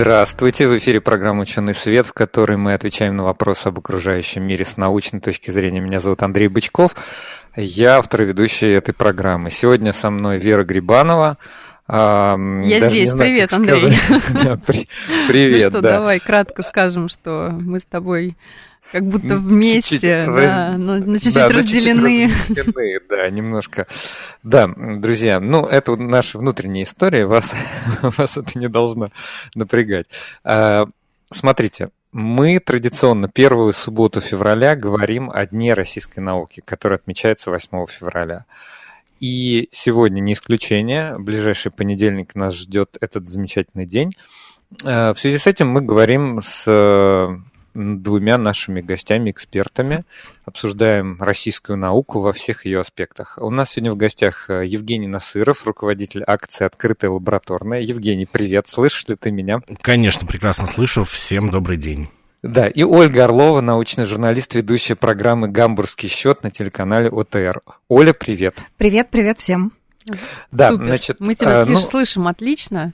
Здравствуйте! В эфире программа «Ученый свет», в которой мы отвечаем на вопросы об окружающем мире с научной точки зрения. Меня зовут Андрей Бычков. Я автор и ведущий этой программы. Сегодня со мной Вера Грибанова. Я здесь. Знаю, Привет, Андрей. Да, при, привет, ну что, да. давай кратко скажем, что мы с тобой как будто вместе, чуть-чуть да, раз... но, но чуть-чуть да, разделены. Чуть-чуть разделены. Да, немножко. Да, друзья, ну, это наша внутренняя история, вас, вас это не должно напрягать. А, смотрите, мы традиционно первую субботу февраля говорим о Дне российской науки, который отмечается 8 февраля. И сегодня не исключение. В ближайший понедельник нас ждет этот замечательный день. А, в связи с этим мы говорим с двумя нашими гостями, экспертами. Обсуждаем российскую науку во всех ее аспектах. У нас сегодня в гостях э, Евгений Насыров, руководитель акции «Открытая лабораторная». Евгений, привет, слышишь ли ты меня? Конечно, прекрасно слышу. Всем добрый день. Да, и Ольга Орлова, научный журналист, ведущая программы «Гамбургский счет» на телеканале ОТР. Оля, привет. Привет, привет всем. Да, Супер. значит... Мы тебя а, ну... слышим отлично.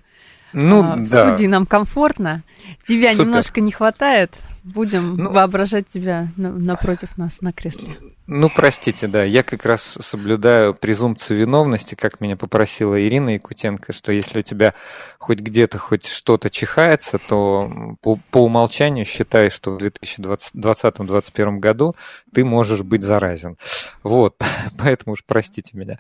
Ну, а, в да. студии нам комфортно. Тебя Супер. немножко не хватает. Будем ну, воображать тебя напротив нас на кресле. Ну, простите, да, я как раз соблюдаю презумпцию виновности, как меня попросила Ирина Якутенко, что если у тебя хоть где-то хоть что-то чихается, то по, по умолчанию считай, что в 2020-2021 году ты можешь быть заразен. Вот, поэтому уж простите меня.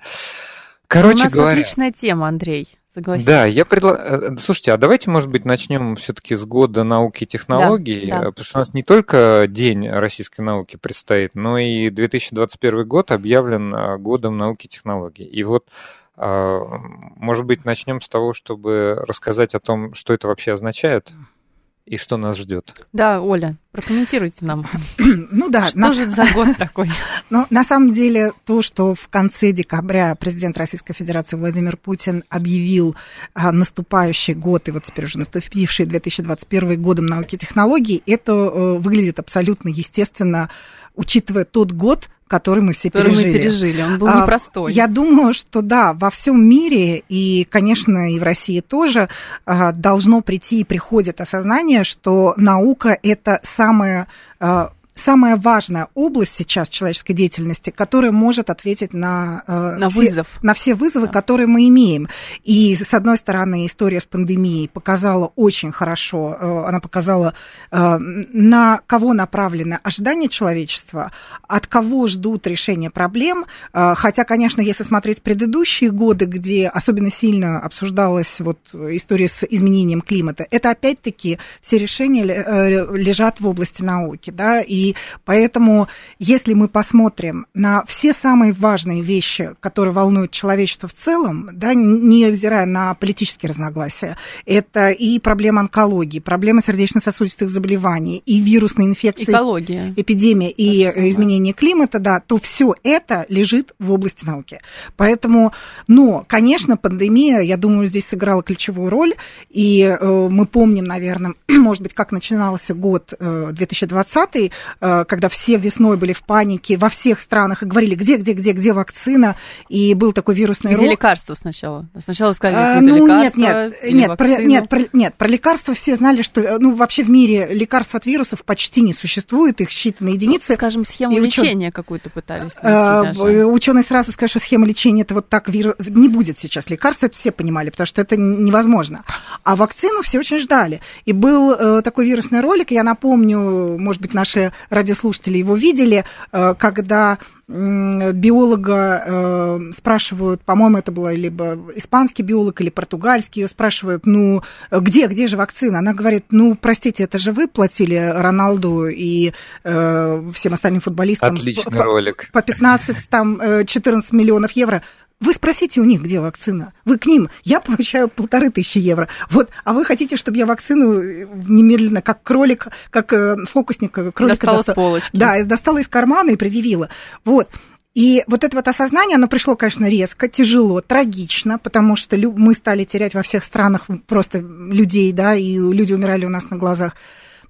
Короче У нас говоря, отличная тема, Андрей. Согласен. Да, я предлагаю... Э, слушайте, а давайте, может быть, начнем все-таки с года науки и технологий, да, да. потому что у нас не только День российской науки предстоит, но и 2021 год объявлен э, годом науки и технологий. И вот, э, может быть, начнем с того, чтобы рассказать о том, что это вообще означает и что нас ждет. Да, Оля, прокомментируйте нам. ну да. Что на... же за год такой? ну, на самом деле, то, что в конце декабря президент Российской Федерации Владимир Путин объявил а, наступающий год, и вот теперь уже наступивший 2021 годом науки и технологий, это а, выглядит абсолютно естественно, учитывая тот год, который мы все который пережили. мы пережили, он был а, непростой. Я думаю, что да, во всем мире и, конечно, и в России тоже а, должно прийти и приходит осознание, что наука это самое а, самая важная область сейчас человеческой деятельности, которая может ответить на, э, на, все, вызов. на все вызовы, да. которые мы имеем. И, с одной стороны, история с пандемией показала очень хорошо, э, она показала, э, на кого направлено ожидание человечества, от кого ждут решения проблем. Хотя, конечно, если смотреть предыдущие годы, где особенно сильно обсуждалась вот история с изменением климата, это опять-таки все решения лежат в области науки, да, и и поэтому, если мы посмотрим на все самые важные вещи, которые волнуют человечество в целом, да, невзирая на политические разногласия, это и проблема онкологии, проблема сердечно-сосудистых заболеваний, и вирусные инфекции, Экология. эпидемия и это изменение климата, да, то все это лежит в области науки. Поэтому, но, конечно, пандемия, я думаю, здесь сыграла ключевую роль, и э, мы помним, наверное, может быть, как начинался год э, 2020, Э, когда все весной были в панике во всех странах и говорили, где, где, где, где вакцина, и был такой вирусный Где лекарства сначала? Сначала сказали, а, ну, нет, нет, нет, про, нет, про, нет, про лекарства все знали, что, э, ну, вообще в мире лекарств от вирусов почти не существует, их считанные ну, единицы. Ну, скажем, схему и лечения какую-то пытались найти а, Ученые сразу скажут, что схема лечения это вот так вирус... не будет сейчас лекарств, это все понимали, потому что это невозможно. А вакцину все очень ждали. И был э, такой вирусный ролик, я напомню, может быть, наши радиослушатели его видели, э, когда биолога э, спрашивают, по-моему, это было либо испанский биолог или португальский, ее спрашивают, ну, где, где же вакцина? Она говорит, ну, простите, это же вы платили Роналду и э, всем остальным футболистам Отличный по, ролик. по 15, там, 14 миллионов евро Вы спросите у них, где вакцина. Вы к ним. Я получаю полторы тысячи евро. Вот, а вы хотите, чтобы я вакцину э, немедленно, как кролик, как э, фокусник, кролика достала достала с полочки. Да, достала из кармана и предъявила. Вот. И вот это вот осознание, оно пришло, конечно, резко, тяжело, трагично, потому что мы стали терять во всех странах просто людей, да, и люди умирали у нас на глазах.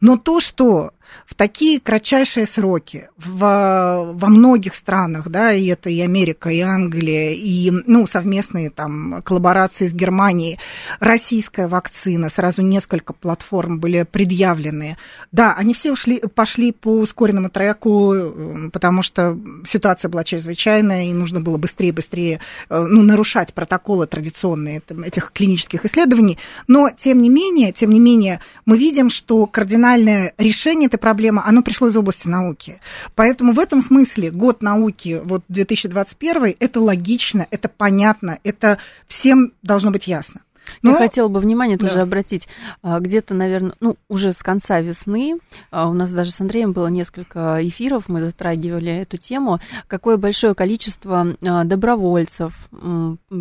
Но то, что в такие кратчайшие сроки в, во многих странах, да, и это и Америка, и Англия, и, ну, совместные там коллаборации с Германией, российская вакцина, сразу несколько платформ были предъявлены. Да, они все ушли, пошли по ускоренному треку, потому что ситуация была чрезвычайная, и нужно было быстрее-быстрее, э, ну, нарушать протоколы традиционные этих клинических исследований. Но, тем не менее, тем не менее, мы видим, что кардинальное решение этой проблемы, оно пришло из области науки. Поэтому в этом смысле год науки, вот 2021, это логично, это понятно, это всем должно быть ясно. Но... Я хотела бы внимание тоже да. обратить. А, где-то, наверное, ну, уже с конца весны, а, у нас даже с Андреем было несколько эфиров, мы затрагивали эту тему, какое большое количество а, добровольцев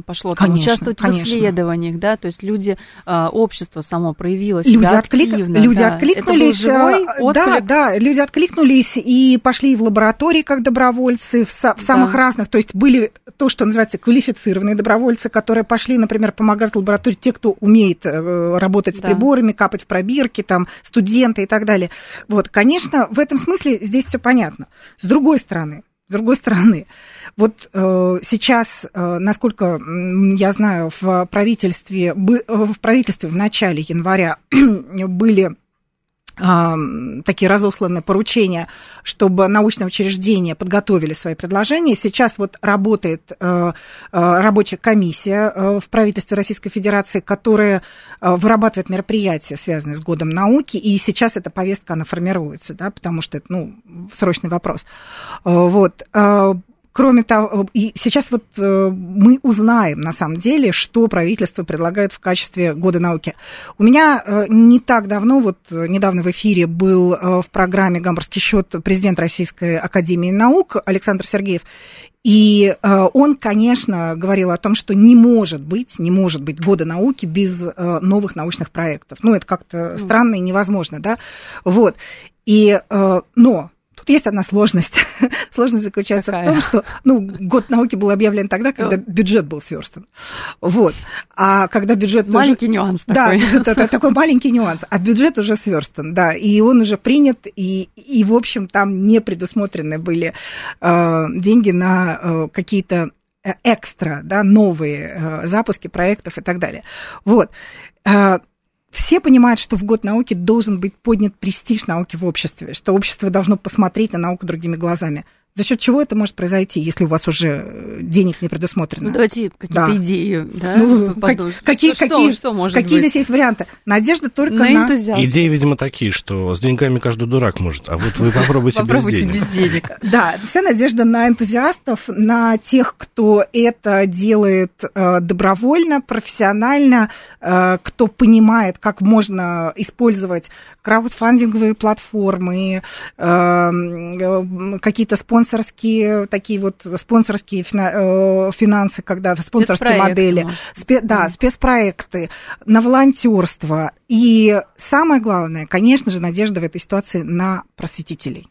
пошло там, конечно, участвовать конечно. в исследованиях, да, то есть люди, общество само проявило себя люди активно. Отклик... Люди да. откликнулись, живой да, да, люди откликнулись и пошли в лаборатории как добровольцы, в, в самых да. разных, то есть были то, что называется квалифицированные добровольцы, которые пошли, например, помогать в те, кто умеет э, работать с да. приборами, капать в пробирки, там, студенты и так далее. Вот, конечно, в этом смысле здесь все понятно. С другой стороны, с другой стороны, вот э, сейчас, э, насколько я знаю, в правительстве, э, в правительстве в начале января были такие разосланные поручения, чтобы научные учреждения подготовили свои предложения. Сейчас вот работает э, э, рабочая комиссия э, в правительстве Российской Федерации, которая вырабатывает мероприятия, связанные с годом науки, и сейчас эта повестка, она формируется, да, потому что это, ну, срочный вопрос. Вот. Кроме того, и сейчас вот э, мы узнаем, на самом деле, что правительство предлагает в качестве года науки. У меня э, не так давно, вот э, недавно в эфире был в программе «Гамбургский счет» президент Российской Академии Наук Александр Сергеев, и он, конечно, говорил о том, что не может быть, не может быть года науки без новых научных проектов. Ну, это как-то странно и невозможно, да? Вот. И, но Тут есть одна сложность. сложность заключается Какая? в том, что ну, год науки был объявлен тогда, когда бюджет был сверстан. Вот. А когда бюджет... Маленький тоже... нюанс Да, это такой маленький нюанс. А бюджет уже сверстан, да. И он уже принят, и, и в общем, там не предусмотрены были э, деньги на э, какие-то э, экстра, да, новые э, запуски проектов и так далее. Вот. Все понимают, что в год науки должен быть поднят престиж науки в обществе, что общество должно посмотреть на науку другими глазами. За счет чего это может произойти, если у вас уже э, денег не предусмотрено? Ну, давайте какие-то да. идеи, да? Ну, как, какие, что, какие, что, может какие быть? здесь есть варианты? Надежда только на... на... Идеи, видимо, такие, что с деньгами каждый дурак может, а вот вы попробуйте без денег. Да, вся надежда на энтузиастов, на тех, кто это делает э, добровольно, профессионально, э, кто понимает, как можно использовать краудфандинговые платформы, какие-то спонсоры спонсорские, такие вот спонсорские э, финансы, когда спонсорские модели, спе, да, спецпроекты, на волонтерство. И самое главное, конечно же, надежда в этой ситуации на просветителей.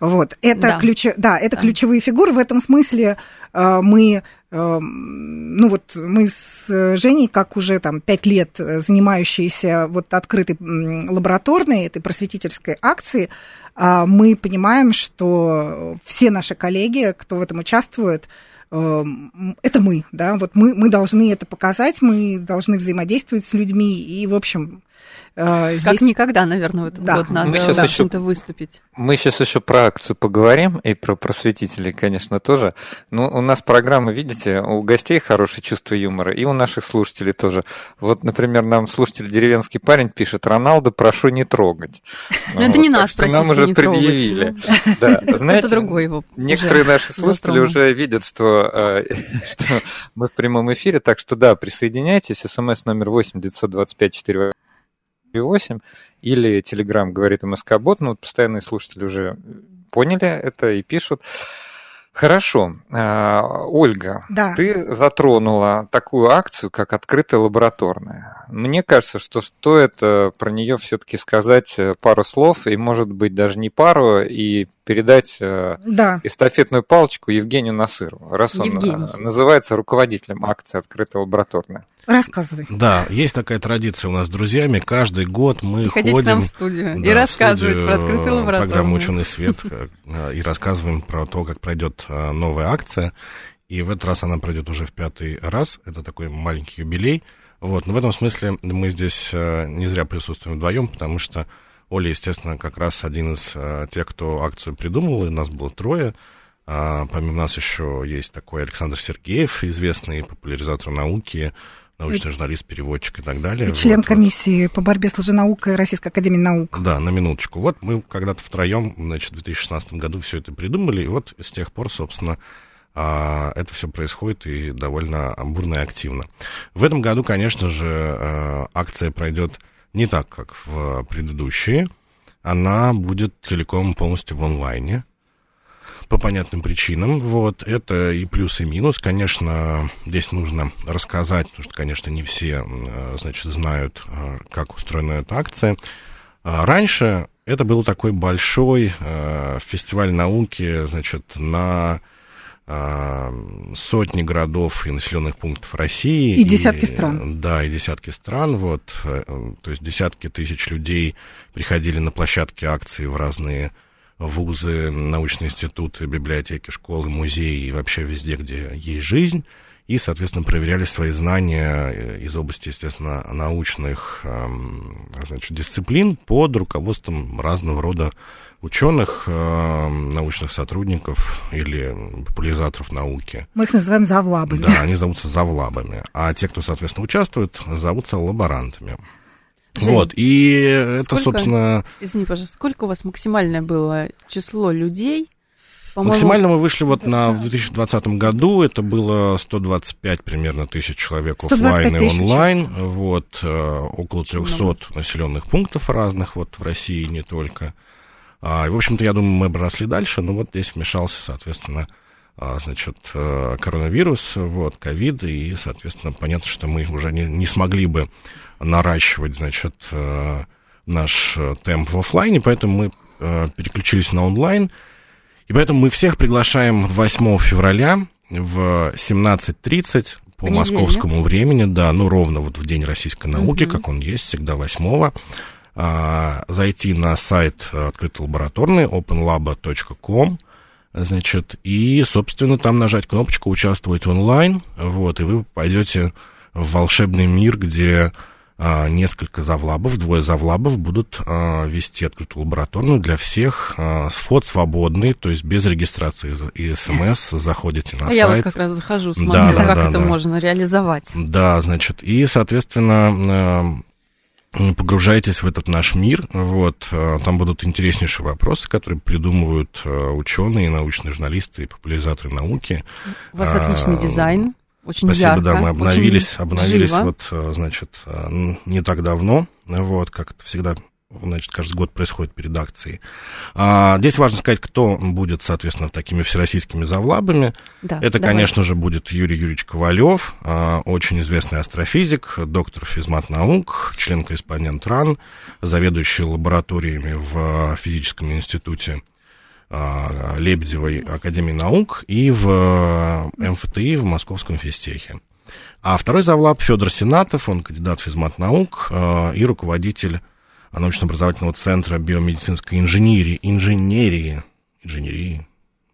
Вот, это, да. Ключ... да, это да. ключевые фигуры. В этом смысле э, мы, ну вот мы с Женей, как уже там пять лет занимающиеся вот открытой лабораторной, этой просветительской акцией, э, мы понимаем, что все наши коллеги, кто в этом участвует, это мы, да, вот мы, мы должны это показать, мы должны взаимодействовать с людьми, и, в общем, а, здесь... Как никогда, наверное, в этот да. год надо мы да, чем-то выступить. Мы сейчас еще про акцию поговорим и про просветителей, конечно, тоже. Но у нас программа, видите, у гостей хорошее чувство юмора, и у наших слушателей тоже. Вот, например, нам слушатель деревенский парень пишет, Роналду прошу не трогать. Ну, это не нас, простите, Нам уже предъявили. Да, знаете, другой его некоторые наши слушатели уже видят, что, э, что мы в прямом эфире, так что да, присоединяйтесь. СМС номер 8 925 4 8 или Telegram говорит МСК-бот, ну, вот постоянные слушатели уже поняли это и пишут. Хорошо. А, Ольга, да. ты затронула такую акцию, как открытая лабораторная. Мне кажется, что стоит э, про нее все-таки сказать э, пару слов, и, может быть, даже не пару, и передать э, да. эстафетную палочку Евгению Насырову, раз Евгений. он называется руководителем акции «Открытая лабораторная». Рассказывай. Да, есть такая традиция у нас с друзьями. Каждый год мы ходим... к нам в студию да, и рассказывать про открытую лабораторную. Программу «Ученый свет» и рассказываем про то, как пройдет новая акция. И в этот раз она пройдет уже в пятый раз. Это такой маленький юбилей. Вот. Но в этом смысле мы здесь не зря присутствуем вдвоем, потому что Оля, естественно, как раз один из э, тех, кто акцию придумал, и нас было трое. А, помимо нас еще есть такой Александр Сергеев, известный популяризатор науки, научный журналист, переводчик и так далее. И член вот, комиссии по борьбе с лженаукой Российской Академии Наук. Да, на минуточку. Вот мы когда-то втроем, значит, в 2016 году все это придумали, и вот с тех пор, собственно, а, это все происходит и довольно бурно и активно. В этом году, конечно же, э, акция пройдет не так, как в предыдущие. Она будет целиком полностью в онлайне по понятным причинам. Вот, это и плюс, и минус. Конечно, здесь нужно рассказать, потому что, конечно, не все, значит, знают, э, как устроена эта акция. А раньше это был такой большой э, фестиваль науки, значит, на сотни городов и населенных пунктов России. И десятки и, стран. Да, и десятки стран. Вот, э, то есть десятки тысяч людей приходили на площадки акции в разные вузы, научные институты, библиотеки, школы, музеи и вообще везде, где есть жизнь. И, соответственно, проверяли свои знания э, из области, естественно, научных значит, дисциплин под руководством разного рода ученых, э, научных сотрудников или популяризаторов науки. Мы их называем завлабами. Да, они зовутся завлабами. А те, кто, соответственно, участвует, зовутся лаборантами. Жень, вот, и это, сколько, собственно... Извини, пожалуйста, сколько у вас максимальное было число людей? Максимально мы вышли вот на, в 2020 году, это было 125 примерно тысяч человек офлайн и онлайн, вот, э, около 300 населенных пунктов разных, вот, в России не только. А, и, в общем-то, я думаю, мы бы росли дальше, но вот здесь вмешался, соответственно, значит, э, коронавирус, вот, ковид, и, соответственно, понятно, что мы уже не, не смогли бы наращивать, значит, э, наш темп в офлайне, поэтому мы э, переключились на онлайн, и поэтому мы всех приглашаем 8 февраля в 17.30 по московскому времени, да, ну, ровно вот в День российской науки, угу. как он есть, всегда 8 а, зайти на сайт открытой лабораторной openlab.com, значит, и, собственно, там нажать кнопочку «Участвовать онлайн», вот, и вы пойдете в волшебный мир, где а, несколько завлабов, двое завлабов будут а, вести открытую лабораторную для всех. А, вход свободный, то есть без регистрации и смс заходите на сайт. Я вот как раз захожу, смотрю, да, да, как да, это да. можно реализовать. Да, значит, и, соответственно, а, погружаетесь в этот наш мир, вот, э, там будут интереснейшие вопросы, которые придумывают э, ученые, научные журналисты и популяризаторы науки. У вас отличный дизайн, очень Спасибо, ярко, да, мы обновились, обновились живо. вот, э, значит, не так давно, вот, как это всегда значит, каждый год происходит перед акцией. А, здесь важно сказать, кто будет, соответственно, такими всероссийскими завлабами. Да, Это, давай. конечно же, будет Юрий Юрьевич Ковалев, а, очень известный астрофизик, доктор физмат наук, член-корреспондент РАН, заведующий лабораториями в физическом институте а, Лебедевой Академии наук и в МФТИ в Московском физтехе. А второй завлаб Федор Сенатов, он кандидат физмат наук а, и руководитель научно-образовательного центра биомедицинской инженерии, инженерии, инженерии,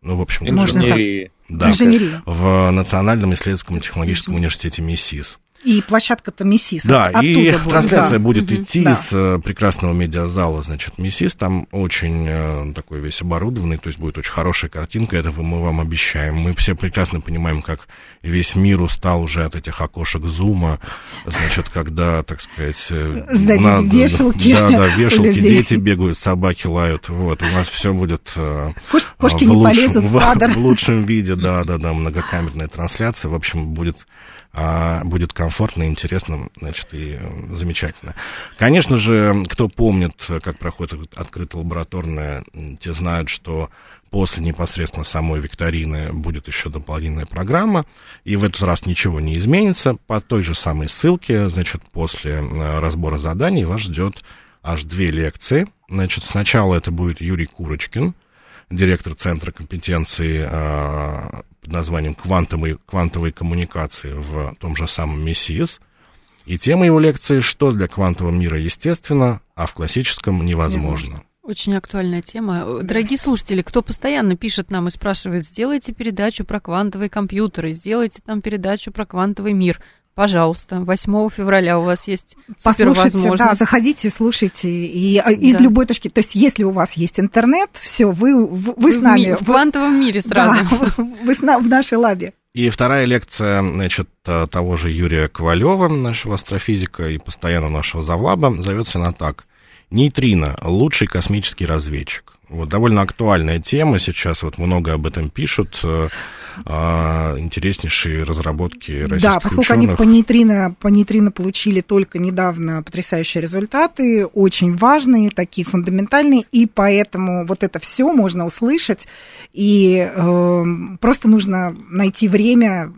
ну, в общем, инженерии. Да, инженерии. в Национальном исследовательском технологическом университете МИСИС. И площадка-то МИСИС. Да, и будет. трансляция да. будет угу. идти да. из э, прекрасного медиазала, значит, МИСИС. Там очень э, такой весь оборудованный, то есть будет очень хорошая картинка, это мы вам обещаем. Мы все прекрасно понимаем, как весь мир устал уже от этих окошек зума, значит, когда, так сказать... Э, Сзади надо, вешалки. Да, да, вешалки, дети бегают, собаки лают, вот, у нас все будет Кош, кошки в, лучшем, в, в, в лучшем виде, да, да, да, многокамерная трансляция, в общем, будет а будет комфортно, интересно, значит, и замечательно. Конечно же, кто помнит, как проходит открытая лабораторная, те знают, что после непосредственно самой викторины будет еще дополнительная программа, и в этот раз ничего не изменится. По той же самой ссылке, значит, после э, разбора заданий вас ждет аж две лекции. Значит, сначала это будет Юрий Курочкин, директор Центра компетенции э, под названием «Квантовые, «Квантовые коммуникации» в том же самом МИСИС. И тема его лекции «Что для квантового мира естественно, а в классическом невозможно». Очень актуальная тема. Дорогие слушатели, кто постоянно пишет нам и спрашивает, сделайте передачу про квантовые компьютеры, сделайте там передачу про квантовый мир. Пожалуйста, 8 февраля у вас есть супер возможность. Да, заходите, слушайте. И а, из да. любой точки. То есть, если у вас есть интернет, все, вы, вы, вы с нами. В, в квантовом мире сразу. Да, вы с, в нашей лабе. И вторая лекция, значит, того же Юрия Ковалева, нашего астрофизика и постоянно нашего завлаба, зовется она так. Нейтрино – лучший космический разведчик. Вот довольно актуальная тема сейчас, вот много об этом пишут. А, интереснейшие разработки российских Да, поскольку ученых. они по нейтрино, по нейтрино получили только недавно потрясающие результаты, очень важные, такие фундаментальные, и поэтому вот это все можно услышать, и э, просто нужно найти время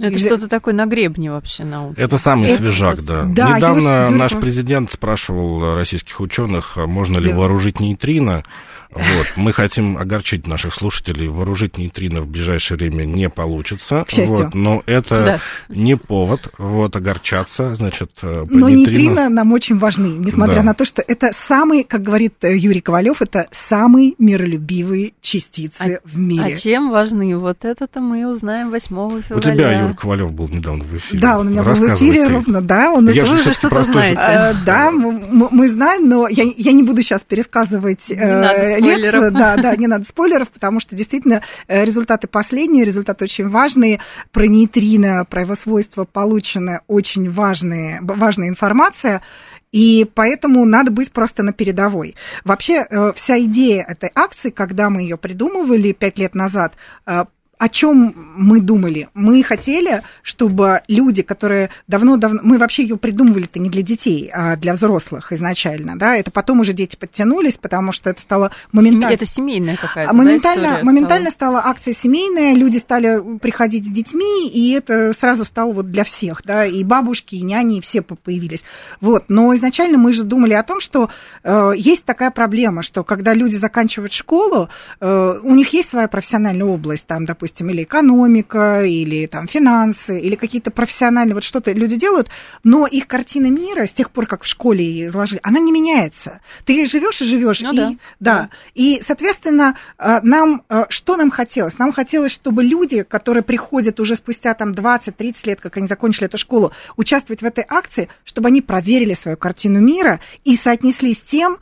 это и... что-то такое на гребне вообще науки. Это самый это... свежак, да. да Недавно Юр... наш президент спрашивал российских ученых, а можно ли да. вооружить нейтрино. Вот. Мы хотим огорчить наших слушателей. Вооружить нейтрино в ближайшее время не получится. К счастью. Вот, но это да. не повод вот, огорчаться. Значит, э, но нейтрино... нейтрино нам очень важны, несмотря да. на то, что это самые, как говорит э, Юрий Ковалев, это самые миролюбивые частицы а, в мире. А чем важны? Вот это-то мы узнаем 8 февраля. У тебя, Юрий Ковалев, был недавно в эфире. Да, он у меня был в эфире ты. ровно, да. Он я вы же что-то знаете. А, да, мы, мы знаем, но я, я не буду сейчас пересказывать э, лекцию. Да, да, не надо спойлеров, потому что действительно э, результаты последние, результаты очень важные. Про нейтрино, про его свойства получена очень важные, важная информация. И поэтому надо быть просто на передовой. Вообще, э, вся идея этой акции, когда мы ее придумывали пять лет назад, э, о чем мы думали? Мы хотели, чтобы люди, которые давно-давно... Мы вообще ее придумывали-то не для детей, а для взрослых изначально, да? Это потом уже дети подтянулись, потому что это стало моментально... Это семейная какая-то, Моментально, да, моментально стала? стала акция семейная, люди стали приходить с детьми, и это сразу стало вот для всех, да? И бабушки, и няни, и все появились. Вот. Но изначально мы же думали о том, что э, есть такая проблема, что когда люди заканчивают школу, э, у них есть своя профессиональная область, там, допустим, допустим, или экономика, или там финансы, или какие-то профессиональные, вот что-то люди делают, но их картина мира с тех пор, как в школе изложили, она не меняется. Ты живешь и живешь. Ну, и, да. да. И, соответственно, э, нам, э, что нам хотелось? Нам хотелось, чтобы люди, которые приходят уже спустя там 20-30 лет, как они закончили эту школу, участвовать в этой акции, чтобы они проверили свою картину мира и соотнесли с тем,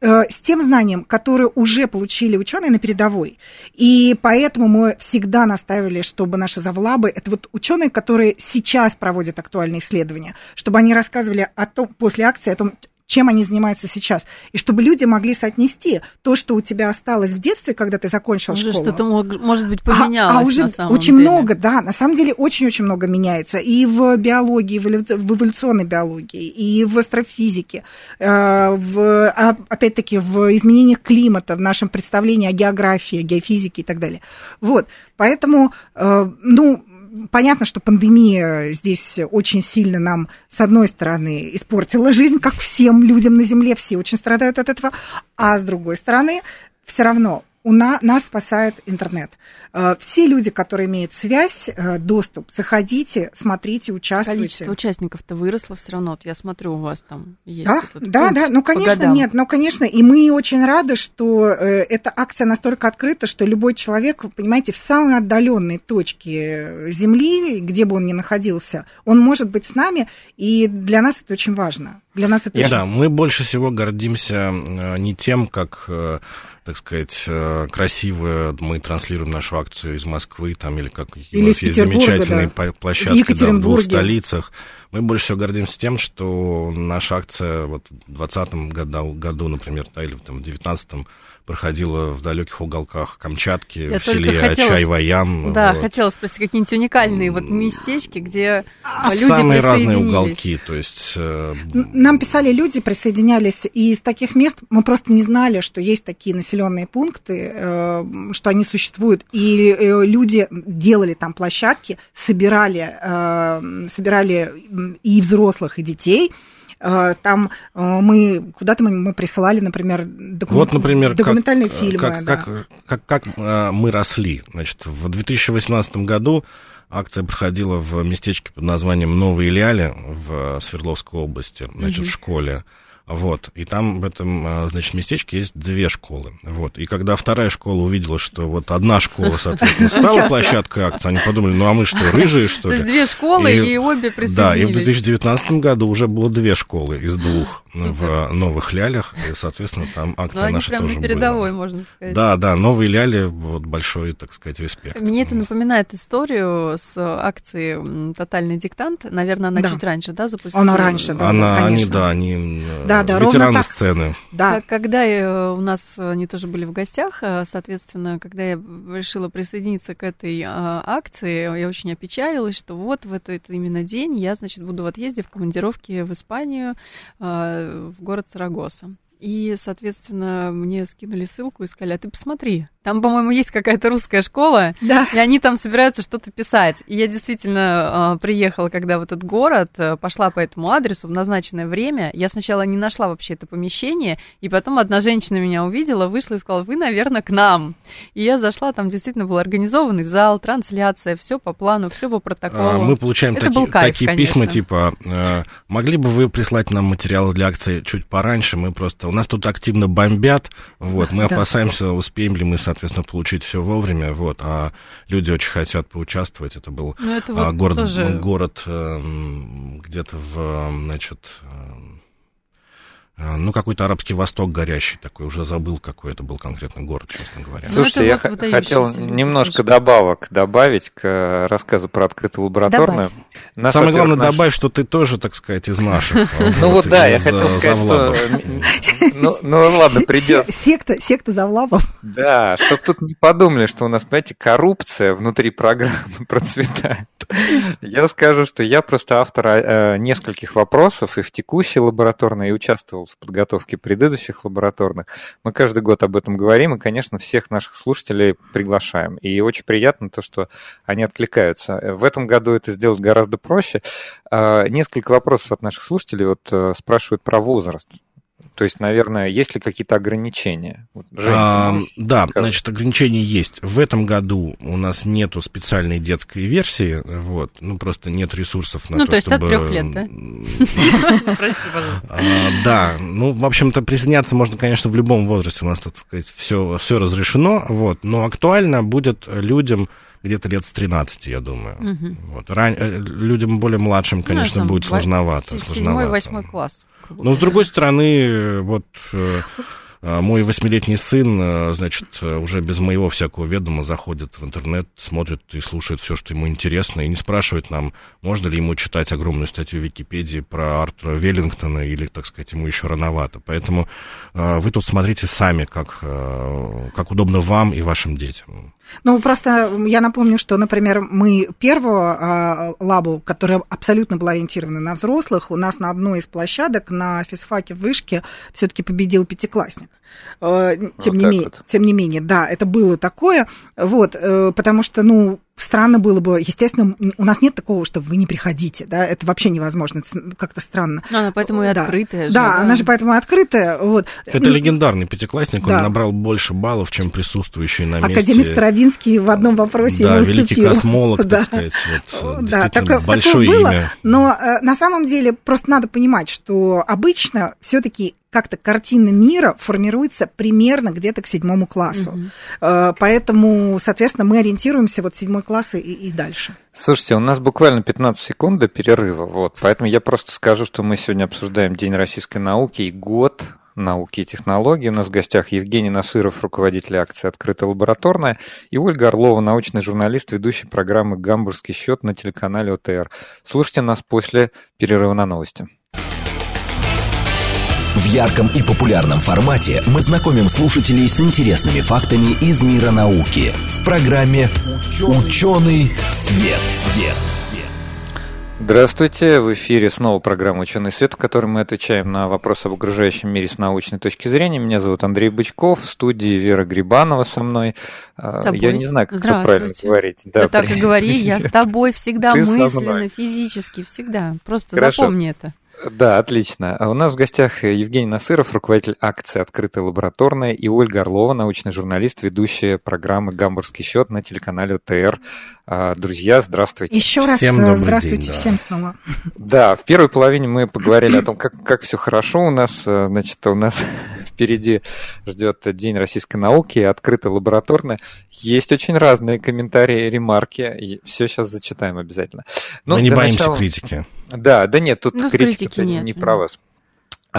с тем знанием, которое уже получили ученые на передовой. И поэтому мы всегда настаивали, чтобы наши завлабы, это вот ученые, которые сейчас проводят актуальные исследования, чтобы они рассказывали о том, после акции о том, чем они занимаются сейчас. И чтобы люди могли соотнести то, что у тебя осталось в детстве, когда ты закончил уже школу. что-то, может быть, поменялось а, а уже на самом очень деле. много, да, на самом деле очень-очень много меняется. И в биологии, в эволюционной биологии, и в астрофизике, э, в, а, опять-таки, в изменениях климата, в нашем представлении о географии, геофизике и так далее. Вот, поэтому, э, ну, понятно, что пандемия здесь очень сильно нам, с одной стороны, испортила жизнь, как всем людям на Земле, все очень страдают от этого, а с другой стороны, все равно у нас, нас спасает интернет. Э, все люди, которые имеют связь, э, доступ, заходите, смотрите, участвуйте. Количество участников-то выросло все равно. Вот я смотрю, у вас там есть. Да, да, да. Ну, конечно, нет. Ну, конечно. И мы очень рады, что э, эта акция настолько открыта, что любой человек, понимаете, в самой отдаленной точке Земли, где бы он ни находился, он может быть с нами. И для нас это очень важно. Для нас это и очень... Да, мы больше всего гордимся не тем, как так сказать, э, красиво мы транслируем нашу акцию из Москвы, там, или как или у нас есть замечательные да. площадки да, в двух столицах. Мы больше всего гордимся тем, что наша акция вот в 2020 году, году, например, да, или в 2019 проходила в далеких уголках Камчатки, Я в селе Чайваян. Да, вот. хотела спросить, какие-нибудь уникальные вот местечки, где а, люди Самые разные уголки, то есть... Э... Нам писали люди, присоединялись, и из таких мест мы просто не знали, что есть такие населенные пункты, э, что они существуют, и э, люди делали там площадки, собирали, собирали и взрослых, и детей, там э, мы куда-то мы, мы присылали, например, докум... вот, например, документальные как, фильмы. Как, да. как, как, как э, мы росли. Значит, в 2018 году акция проходила в местечке под названием Новые Ляли в Свердловской области, значит, угу. в школе. Вот, и там в этом, а, значит, местечке есть две школы. Вот, и когда вторая школа увидела, что вот одна школа, соответственно, стала площадкой акции, они подумали, ну а мы что, рыжие, что ли? То есть две школы и, и обе присоединились. Да, и в 2019 году уже было две школы из двух в Новых Лялях, и, соответственно, там акция ну, наша прям тоже передовой, была. можно сказать. Да, да, Новые Ляли, вот большой, так сказать, респект. Мне это напоминает историю с акцией «Тотальный диктант». Наверное, она да. чуть раньше, да, запустилась? Она раньше, да, она, конечно. Они, да, они да, да, ветераны сцены. Да. Когда э, у нас они тоже были в гостях, э, соответственно, когда я решила присоединиться к этой а, акции, я очень опечалилась, что вот в этот именно день я, значит, буду в отъезде в командировке в Испанию, а, в город Сарагоса. И, соответственно, мне скинули ссылку и сказали, а ты посмотри, там, по-моему, есть какая-то русская школа, да. и они там собираются что-то писать. И я действительно э, приехала, когда в этот город, э, пошла по этому адресу в назначенное время. Я сначала не нашла вообще это помещение, и потом одна женщина меня увидела, вышла и сказала, вы, наверное, к нам. И я зашла, там действительно был организованный зал, трансляция, все по плану, все по протоколу. А, мы получаем это таки, кайф, такие конечно. письма, типа, э, могли бы вы прислать нам материалы для акции чуть пораньше, мы просто, у нас тут активно бомбят, вот, мы опасаемся, успеем ли мы, соответственно, получить все вовремя, вот, а люди очень хотят поучаствовать. Это был ну, это вот город, тоже... город э, где-то в, значит, э, ну, какой-то арабский восток горящий такой, уже забыл, какой это был конкретно город, честно говоря. Слушайте, ну, я хотел немножко добавок добавить к э, рассказу про открытую лабораторную. Нас, Самое главное, наш... добавь, что ты тоже, так сказать, из наших. Ну вот да, я хотел сказать, что ну, ну ладно, придет. Секта, секта Завлабов. Да, чтобы тут не подумали, что у нас, понимаете, коррупция внутри программы процветает. Я скажу, что я просто автор э, нескольких вопросов и в текущей лабораторной, и участвовал в подготовке предыдущих лабораторных. Мы каждый год об этом говорим, и, конечно, всех наших слушателей приглашаем. И очень приятно то, что они откликаются. В этом году это сделать гораздо проще. Э, несколько вопросов от наших слушателей вот э, спрашивают про возраст. То есть, наверное, есть ли какие-то ограничения? Жень, а, да, сказать? значит, ограничения есть. В этом году у нас нету специальной детской версии, вот, ну просто нет ресурсов на ну, то, то есть чтобы... от трех лет, да? Прости, пожалуйста. А, да, ну, в общем-то, присоединяться можно, конечно, в любом возрасте. У нас, так сказать, все, все разрешено, вот, но актуально будет людям где-то лет с 13, я думаю. Угу. Вот. Ран... Э, людям более младшим, конечно, ну, будет сложновато. Седьмой, восьмой класс. Но, с другой стороны, вот э, а, мой восьмилетний сын, э, значит, уже без моего всякого ведома заходит в интернет, смотрит и слушает все, что ему интересно, и не спрашивает нам, можно ли ему читать огромную статью в Википедии про Артура Веллингтона, или, так сказать, ему еще рановато. Поэтому вы тут смотрите сами, как, как удобно вам и вашим детям. Ну, просто я напомню, что, например, мы первую а, лабу, которая абсолютно была ориентирована на взрослых, у нас на одной из площадок на физфаке в Вышке все-таки победил пятиклассник. Э, тем, вот не менее, вот. тем не менее, да, это было такое, вот, э, потому что, ну, странно было бы, естественно, у нас нет такого, что вы не приходите, да, это вообще невозможно, это как-то странно. Но она поэтому и да. открытая же. Да, да, она же поэтому и открытая, вот. Это легендарный пятиклассник, да. он набрал больше баллов, чем присутствующий на месте. Академик Старобинский в одном вопросе Да, великий космолог, да. так сказать, вот, да, такое, большое такое было, имя. Но э, на самом деле просто надо понимать, что обычно все таки как-то картина мира формируется примерно где-то к седьмому классу. Угу. Поэтому, соответственно, мы ориентируемся вот седьмой класс и, и дальше. Слушайте, у нас буквально 15 секунд до перерыва, вот, поэтому я просто скажу, что мы сегодня обсуждаем День российской науки и год науки и технологий. У нас в гостях Евгений Насыров, руководитель акции «Открытая лабораторная», и Ольга Орлова, научный журналист, ведущий программы «Гамбургский счет» на телеканале ОТР. Слушайте нас после перерыва на новости. В ярком и популярном формате мы знакомим слушателей с интересными фактами из мира науки в программе «Ученый свет». свет. Здравствуйте, в эфире снова программа «Ученый свет», в которой мы отвечаем на вопросы об окружающем мире с научной точки зрения. Меня зовут Андрей Бычков, в студии Вера Грибанова со мной. С Я не знаю, как это правильно говорить. Да, да так и говори, я с тобой всегда мысленно, физически, всегда. Просто Хорошо. запомни это. Да, отлично. А у нас в гостях Евгений Насыров, руководитель акции «Открытая лабораторная», и Ольга Орлова, научный журналист, ведущая программы «Гамбургский счет» на телеканале ОТР. А, друзья, здравствуйте. Еще раз всем э, здравствуйте день, да. всем снова. Да, в первой половине мы поговорили о том, как, как все хорошо у нас. Э, значит, у нас впереди ждет День российской науки, открытая лабораторная. Есть очень разные комментарии, ремарки. Все сейчас зачитаем обязательно. Но Мы не боимся начала... критики. Да, да нет, тут ну, критика нет, не про вас.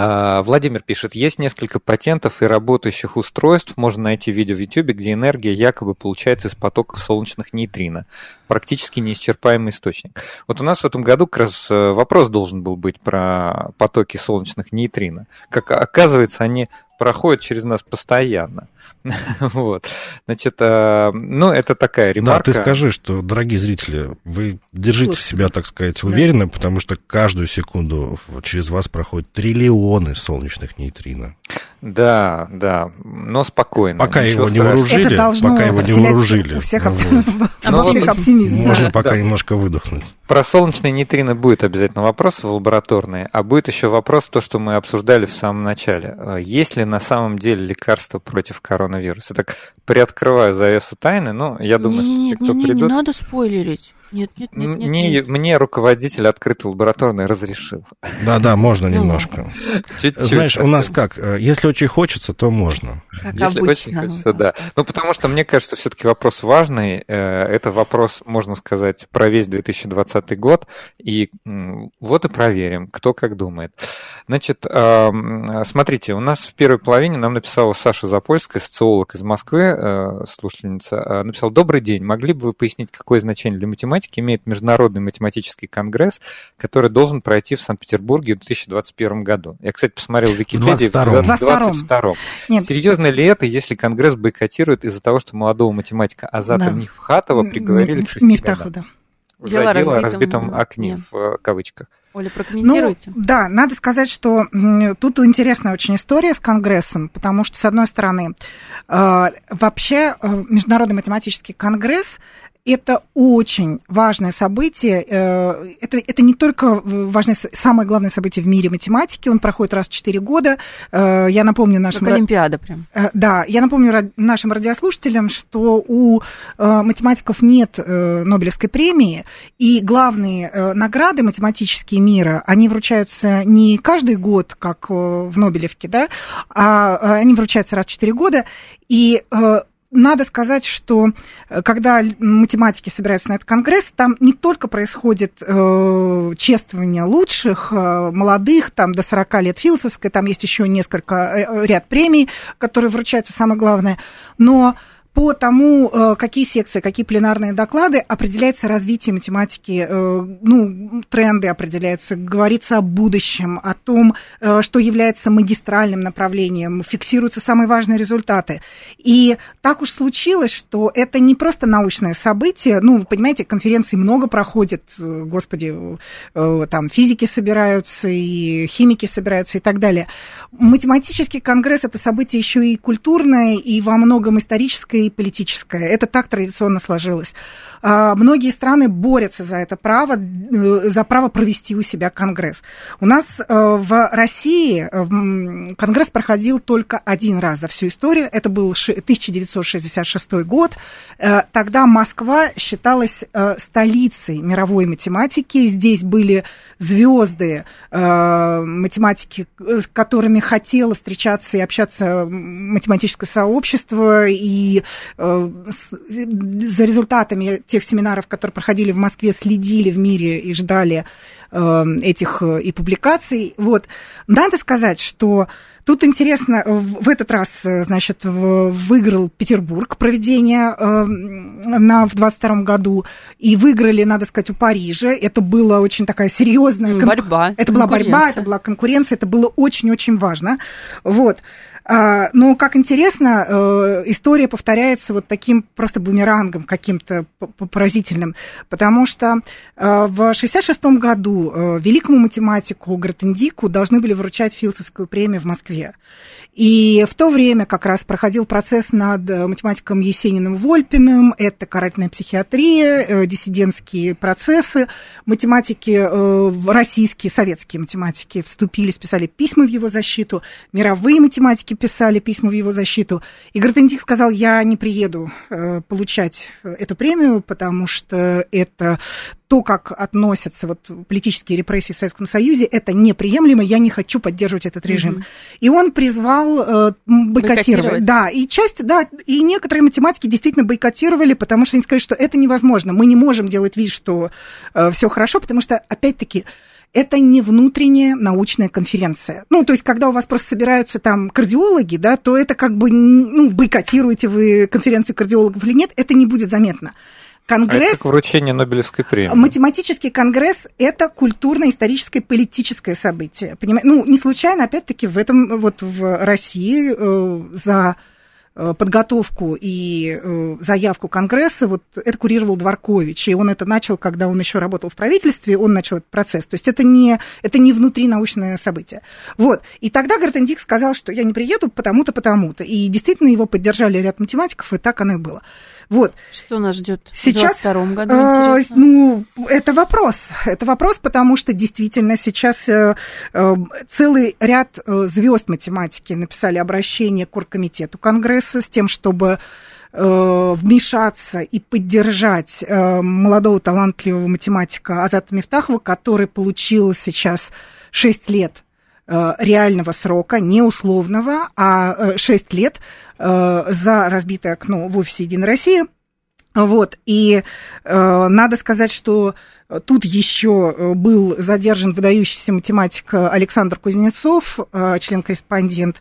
А, Владимир пишет, есть несколько патентов и работающих устройств, можно найти видео в YouTube, где энергия якобы получается из потоков солнечных нейтрино. Практически неисчерпаемый источник. Вот у нас в этом году как раз э, вопрос должен был быть про потоки солнечных нейтрино. Как оказывается, они проходят через нас постоянно. вот. Значит, э, ну, это такая ремарка. Да, ты скажи, что, дорогие зрители, вы держите Слушай, себя, так сказать, уверенно, да. потому что каждую секунду через вас проходят триллионы солнечных нейтрино. Да, да, но спокойно. Пока его не вооружили, пока его не вооружили. У всех оптимизм. Можно пока немножко выдохнуть. Про солнечные нейтрино будет обязательно вопрос в лабораторной, а будет еще вопрос, то, что мы обсуждали в самом начале. Э, есть ли на самом деле лекарство против коронавируса? Так приоткрываю завесу тайны, но я думаю, что те, кто придут... Не надо спойлерить. Нет, нет, нет, нет, мне, нет. мне руководитель открытой лабораторной разрешил. Да, да, можно ну, немножко. Чуть-чуть. Знаешь, у нас как, э, если очень хочется, то можно. Как если обычно, очень хочется, да. Ну, потому что мне кажется, все-таки вопрос важный. Э, это вопрос, можно сказать, про весь 2020 год. И вот и проверим, кто как думает. Значит, смотрите, у нас в первой половине нам написала Саша Запольская, социолог из Москвы, э, слушательница, написала, добрый день, могли бы вы пояснить, какое значение для математики математики имеет Международный математический конгресс, который должен пройти в Санкт-Петербурге в 2021 году. Я, кстати, посмотрел в Википедии в 2022. Серьезно ли это, если конгресс бойкотирует из-за того, что молодого математика Азата да. Мифхатова приговорили к 6 Мифтаха, годам? Да. За дело о разбитом окне, в э, кавычках. Оля, прокомментируйте. Ну, да, надо сказать, что тут интересная очень история с Конгрессом, потому что, с одной стороны, э, вообще э, Международный математический конгресс это очень важное событие. Э, это, это не только важное, самое главное событие в мире математики. Он проходит раз в 4 года. Э, я напомню нашим... Как Олимпиада прям. Э, да, я напомню нашим радиослушателям, что у математиков нет Нобелевской премии, и главные награды математические мира, они вручаются не каждый год, как в Нобелевке, да, а они вручаются раз в 4 года, и надо сказать, что э, когда математики собираются на этот конгресс, там не только происходит э, чествование лучших, э, молодых, там до 40 лет Филдсовской, там есть еще несколько э, ряд премий, которые вручаются, самое главное, но по тому, э, какие секции, какие пленарные доклады, определяется развитие математики, э, ну, тренды определяются, говорится о будущем, о том, э, что является магистральным направлением, фиксируются самые важные результаты. И так уж случилось, что это не просто научное событие, ну, вы понимаете, конференций много проходит, господи, там физики собираются, и химики собираются, и так далее. Математический конгресс – это событие еще и культурное, и во многом историческое, и политическое. Это так традиционно сложилось. А, многие страны борются за это право, э, за право провести у себя Конгресс. У нас э, в России э, Конгресс проходил только один раз за всю историю. Это был 1966 год. Тогда Москва считалась столицей мировой математики. Здесь были звезды математики, с которыми хотело встречаться и общаться математическое сообщество. И за результатами тех семинаров, которые проходили в Москве, следили в мире и ждали этих и публикаций. Вот. Надо сказать, что Тут интересно, в этот раз, значит, выиграл Петербург проведение на, в 22 году, и выиграли, надо сказать, у Парижа. Это была очень такая серьезная... Борьба. Это была борьба, это была конкуренция, это было очень-очень важно. Вот. А, но, как интересно, э, история повторяется вот таким просто бумерангом каким-то поразительным, потому что э, в 1966 году э, великому математику Гратендику должны были вручать Филдсовскую премию в Москве. И в то время как раз проходил процесс над математиком Есениным Вольпиным, это карательная психиатрия, диссидентские процессы, математики, российские, советские математики вступили, списали письма в его защиту, мировые математики писали письма в его защиту. И Гратендик сказал, я не приеду э, получать эту премию, потому что это то, как относятся вот политические репрессии в Советском Союзе, это неприемлемо, я не хочу поддерживать этот режим. Mm-hmm. И он призвал э, бойкотировать. Да, и часть, да, и некоторые математики действительно бойкотировали, потому что они сказали, что это невозможно, мы не можем делать вид, что э, все хорошо, потому что, опять-таки, это не внутренняя научная конференция. Ну, то есть, когда у вас просто собираются там кардиологи, да, то это как бы, ну, бойкотируете вы конференцию кардиологов или нет, это не будет заметно. Конгресс... А это как вручение Нобелевской премии. Математический конгресс – это культурно-историческое политическое событие. Понимаете? Ну, не случайно, опять-таки, в этом, вот в России э, за Э, подготовку и э, заявку Конгресса, вот это курировал Дворкович, и он это начал, когда он еще работал в правительстве, он начал этот процесс. То есть это не, это не внутринаучное событие. Вот. И тогда Гартендик сказал, что я не приеду потому-то, потому-то. И действительно его поддержали ряд математиков, и так оно и было. Вот. Что нас ждет сейчас, в 2022 году? Э, ну, это вопрос. Это вопрос, потому что действительно сейчас э, э, целый ряд э, звезд математики написали обращение к оргкомитету Конгресса с тем, чтобы э, вмешаться и поддержать э, молодого талантливого математика Азата Мифтахова, который получил сейчас 6 лет реального срока, не условного, а 6 лет Э, за разбитое окно в офисе Единой России. Вот, и э, надо сказать, что Тут еще э, был задержан выдающийся математик Александр Кузнецов, э, член-корреспондент,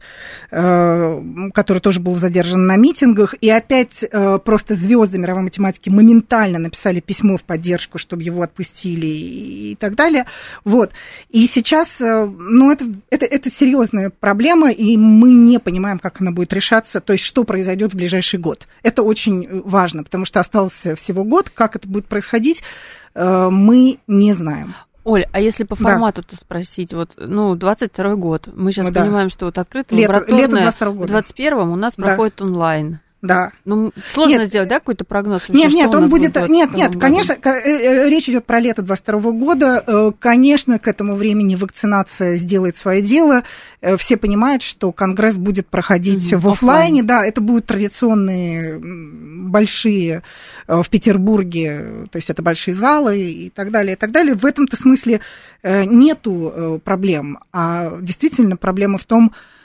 э, который тоже был задержан на митингах. И опять просто звезды мировой математики моментально написали письмо в поддержку, чтобы его отпустили и так далее. Вот. И сейчас, ну, это, это, это серьезная проблема, и мы не понимаем, как она будет решаться, то есть что произойдет в ближайший год. Это очень важно, потому что остался всего год, как это будет происходить, Э, мы не знаем. Оль, а если по формату-то да. спросить, вот, ну, 22 год, мы сейчас да. понимаем, что вот открытая лето, лето 22 года. в 21-м у нас да. проходит онлайн. Да. Ну, сложно нет, сделать, да, какой-то прогноз? Вообще, нет, нет, он будет... будет нет, нет, году? конечно, э, э, речь идет про лето 22 года. Э, конечно, к этому времени вакцинация сделает свое дело. Все понимают, что Конгресс будет проходить угу, в офлайне. Да, это будут традиционные большие в Петербурге, то есть это большие залы и так далее, и так далее. В этом-то смысле нету проблем. А действительно проблема в том, а,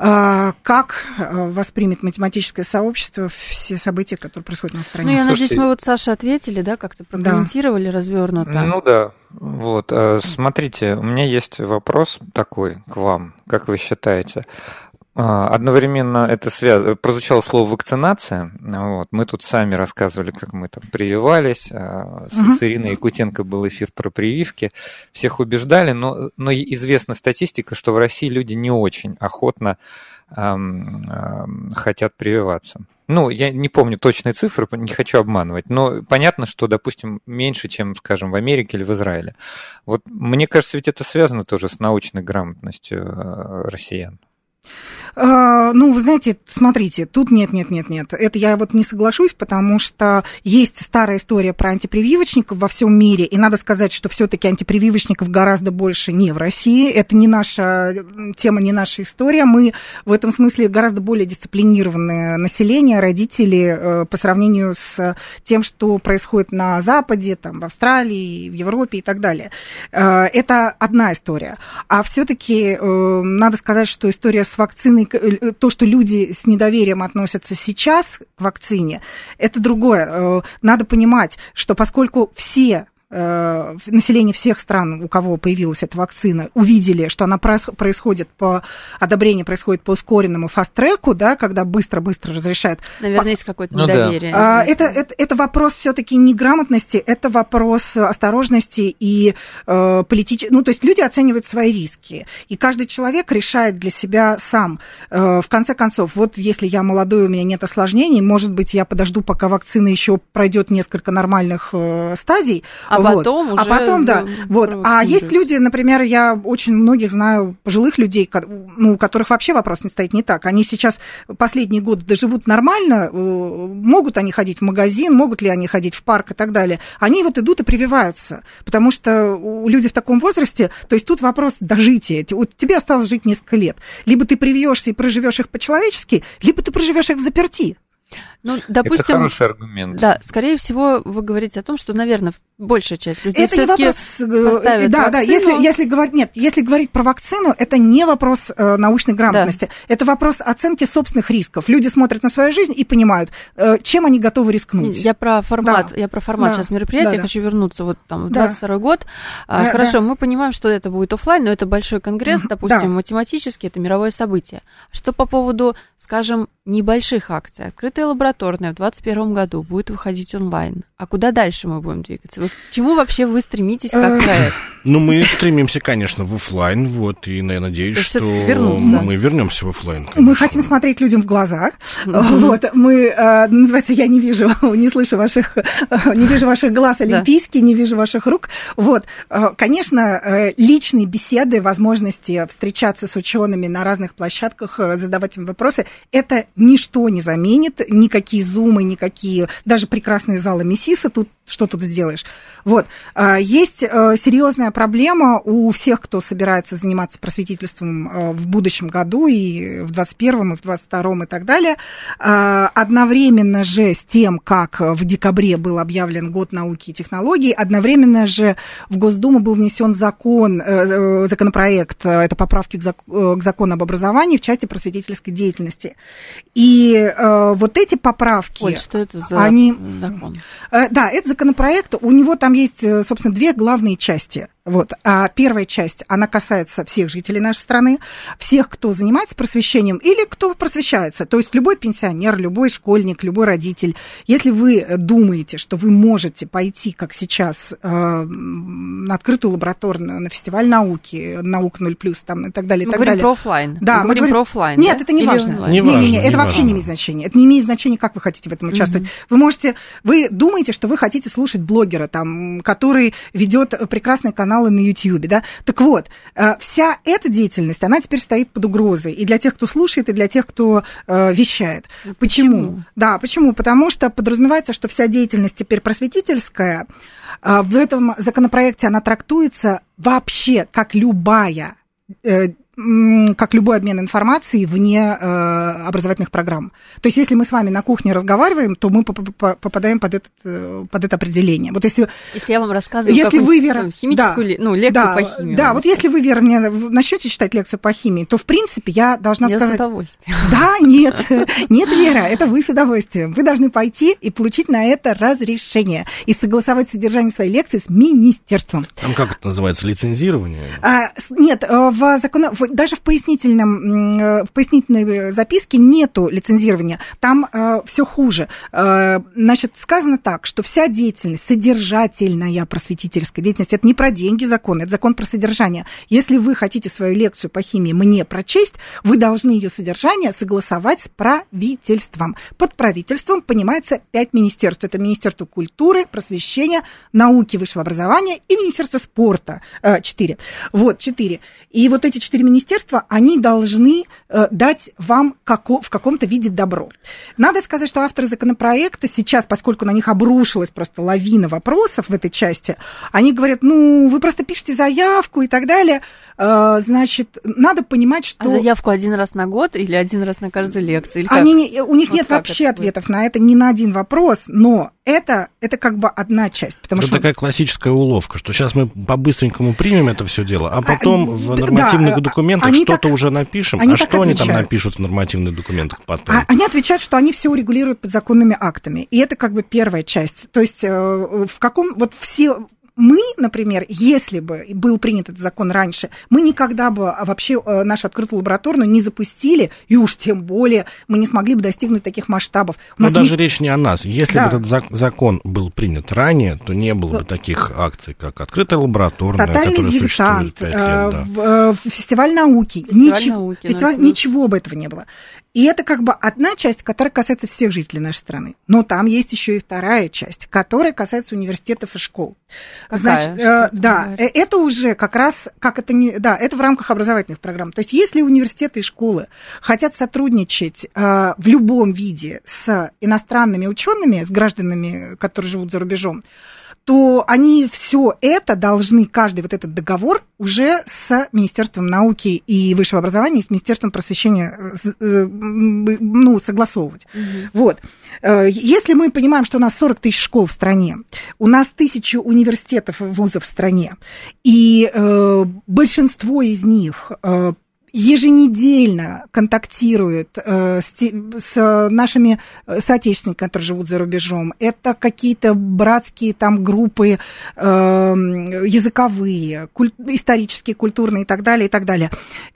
как э, воспримет математическое сообщество все события, которые происходят на стране? Ну, я Слушайте, надеюсь, мы вот Саша ответили, да, как-то прокомментировали да. развернуто. Ну да, вот. Э, смотрите, у меня есть вопрос такой к вам. Как вы считаете, а, одновременно это связано, прозвучало слово вакцинация. Вот. Мы тут сами рассказывали, как мы там прививались. А, с, угу. с Ириной Якутенко был эфир про прививки. Всех убеждали, но, но известна статистика, что в России люди не очень охотно эм, эм, хотят прививаться. Ну, я не помню точные цифры, не хочу обманывать, но понятно, что, допустим, меньше, чем, скажем, в Америке или в Израиле. Вот мне кажется, ведь это связано тоже с научной грамотностью э, россиян. А, ну, вы знаете, смотрите, тут нет, нет, нет, нет. Это я вот не соглашусь, потому что есть старая история про антипрививочников во всем мире, и надо сказать, что все-таки антипрививочников гораздо больше не в России. Это не наша тема, не наша история. Мы в этом смысле гораздо более дисциплинированное население, родители э, по сравнению с тем, что происходит на Западе, там, в Австралии, в Европе и так далее. Э, это одна история. А все-таки э, надо сказать, что история с вакциной, э, то, что люди с недоверием относятся сейчас к вакцине, это другое. Надо понимать, что поскольку все Э, население всех стран, у кого появилась эта вакцина, увидели, что она происходит по одобрение происходит по ускоренному фаст-треку, да, когда быстро-быстро разрешают. Наверное, по... есть какое-то ну, недоверие. Да. Это, это, это вопрос все-таки неграмотности, это вопрос осторожности и э, политической. Ну, то есть люди оценивают свои риски, и каждый человек решает для себя сам. Э, в конце концов, вот если я молодой, у меня нет осложнений, может быть, я подожду, пока вакцина еще пройдет несколько нормальных э, стадий. А а вот. потом уже... А потом, да. Вот. А есть люди, например, я очень многих знаю пожилых людей, ну, у которых вообще вопрос не стоит не так. Они сейчас последние годы доживут нормально, э, могут они ходить в магазин, могут ли они ходить в парк и так далее. Они вот идут и прививаются, потому что люди в таком возрасте, то есть тут вопрос дожития. Вот тебе осталось жить несколько лет. Либо ты привьешься и проживешь их по-человечески, либо ты проживешь их в заперти. Ну, допустим, это хороший аргумент. Да, скорее всего, вы говорите о том, что, наверное, большая часть людей это не вопрос, э, поставит да, вакцину. да, если, если говорить, нет, если говорить про вакцину, это не вопрос э, научной грамотности, да. это вопрос оценки собственных рисков. Люди смотрят на свою жизнь и понимают, э, чем они готовы рискнуть. Я про формат, да. я про формат да. сейчас мероприятия да, хочу вернуться вот там в 22 да. год. А, да, Хорошо, да. мы понимаем, что это будет офлайн, но это большой конгресс, допустим, да. математически это мировое событие. Что по поводу, скажем, небольших акций, открытая лабораторная в 2021 году будет выходить онлайн. А куда дальше мы будем двигаться? Вы, к чему вообще вы стремитесь как проект? Ну, мы стремимся, конечно, в офлайн, вот, и я надеюсь, что мы вернемся в офлайн. Мы хотим смотреть людям в глаза. Вот, мы, э, называется, я не вижу, не слышу ваших, не вижу ваших глаз олимпийские, не вижу ваших рук. Вот, э, конечно, э, личные беседы, возможности встречаться с учеными на разных площадках, задавать им вопросы, это ничто не заменит, никакие зумы, никакие, даже прекрасные залы Мессиса тут что тут сделаешь? Вот. А, есть э, серьезная проблема у всех, кто собирается заниматься просветительством э, в будущем году, и в 21 и в 22 и так далее. А, одновременно же с тем, как в декабре был объявлен год науки и технологий, одновременно же в Госдуму был внесен закон, э, законопроект, это поправки к закону об образовании в части просветительской деятельности. И вот эти поправки... Оль, что это за они, закон? Да, это законопроект, у него там есть, э, собственно, две главные части. Вот. А первая часть, она касается всех жителей нашей страны, всех, кто занимается просвещением или кто просвещается. То есть любой пенсионер, любой школьник, любой родитель. Если вы думаете, что вы можете пойти, как сейчас, э, на открытую лабораторную, на фестиваль науки, наука 0+, там, и так далее, мы и так далее. про офлайн. Да, мы, мы говорим про офлайн. Нет, да? это не Или важно. Не, не, не, не, это вообще важно. не имеет значения. Это не имеет значения, как вы хотите в этом участвовать. Mm-hmm. Вы можете, вы думаете, что вы хотите слушать блогера, там, который ведет прекрасный канал каналы на YouTube, да. Так вот, э, вся эта деятельность, она теперь стоит под угрозой и для тех, кто слушает, и для тех, кто э, вещает. Почему? почему? Да, почему? Потому что подразумевается, что вся деятельность теперь просветительская. Э, в этом законопроекте она трактуется вообще как любая как любой обмен информацией вне э, образовательных программ. То есть, если мы с вами на кухне разговариваем, то мы попадаем под, этот, э, под это определение. Вот если, если я вам рассказываю если вы, Вера, химическую да, ну, лекцию да, по химии. Да, вот если вы, Вера, мне начнете читать лекцию по химии, то, в принципе, я должна я сказать... с удовольствием. Да, нет, нет, Вера, это вы с удовольствием. Вы должны пойти и получить на это разрешение и согласовать содержание своей лекции с министерством. Там как это называется, лицензирование? А, нет, э, в закон даже в пояснительном, э, в пояснительной записке нету лицензирования. Там э, все хуже. Э, значит, сказано так, что вся деятельность, содержательная просветительская деятельность, это не про деньги закон, это закон про содержание. Если вы хотите свою лекцию по химии мне прочесть, вы должны ее содержание согласовать с правительством. Под правительством понимается пять министерств. Это Министерство культуры, просвещения, науки, высшего образования и Министерство спорта. Э, четыре. Вот, четыре. И вот эти четыре министерства, они должны э, дать вам како, в каком-то виде добро. Надо сказать, что авторы законопроекта сейчас, поскольку на них обрушилась просто лавина вопросов в этой части, они говорят, ну, вы просто пишете заявку и так далее. Э, значит, надо понимать, что... А заявку один раз на год или один раз на каждую лекцию? Или Они не, у них вот нет вообще ответов на это ни на один вопрос, но это, это как бы одна часть. Потому это что... такая классическая уловка, что сейчас мы по-быстренькому примем это все дело, а потом а, в нормативных да, документах что-то так, уже напишем. Они а что отвечают. они там напишут в нормативных документах потом? А, они отвечают, что они все урегулируют подзаконными актами. И это как бы первая часть. То есть э, в каком... Вот все мы, например, если бы был принят этот закон раньше, мы никогда бы вообще э, нашу открытую лабораторную не запустили, и уж тем более мы не смогли бы достигнуть таких масштабов. Но даже не... речь не о нас. Если да. бы этот закон был принят ранее, то не было бы таких акций, как открытая лабораторная, Тотальный которая диктант, существует 5 лет. Да. Э, э, фестиваль науки. Фестиваль ничего, науки, фестиваль, ничего бы этого не было. И это как бы одна часть, которая касается всех жителей нашей страны. Но там есть еще и вторая часть, которая касается университетов и школ. Какая? Значит, э, да, э, это уже как раз, как это не, да, это в рамках образовательных программ. То есть, если университеты и школы хотят сотрудничать э, в любом виде с иностранными учеными, с гражданами, которые живут за рубежом, то они все это должны, каждый вот этот договор уже с Министерством науки и высшего образования, и с Министерством просвещения э, э, ну, согласовывать. Угу. Вот. Э, если мы понимаем, что у нас 40 тысяч школ в стране, у нас тысячи университетов, вузов в стране, и э, большинство из них э, еженедельно контактирует э, с, с нашими э, соотечественниками, которые живут за рубежом. Это какие-то братские там группы э, языковые, куль, исторические, культурные и так далее, и так далее.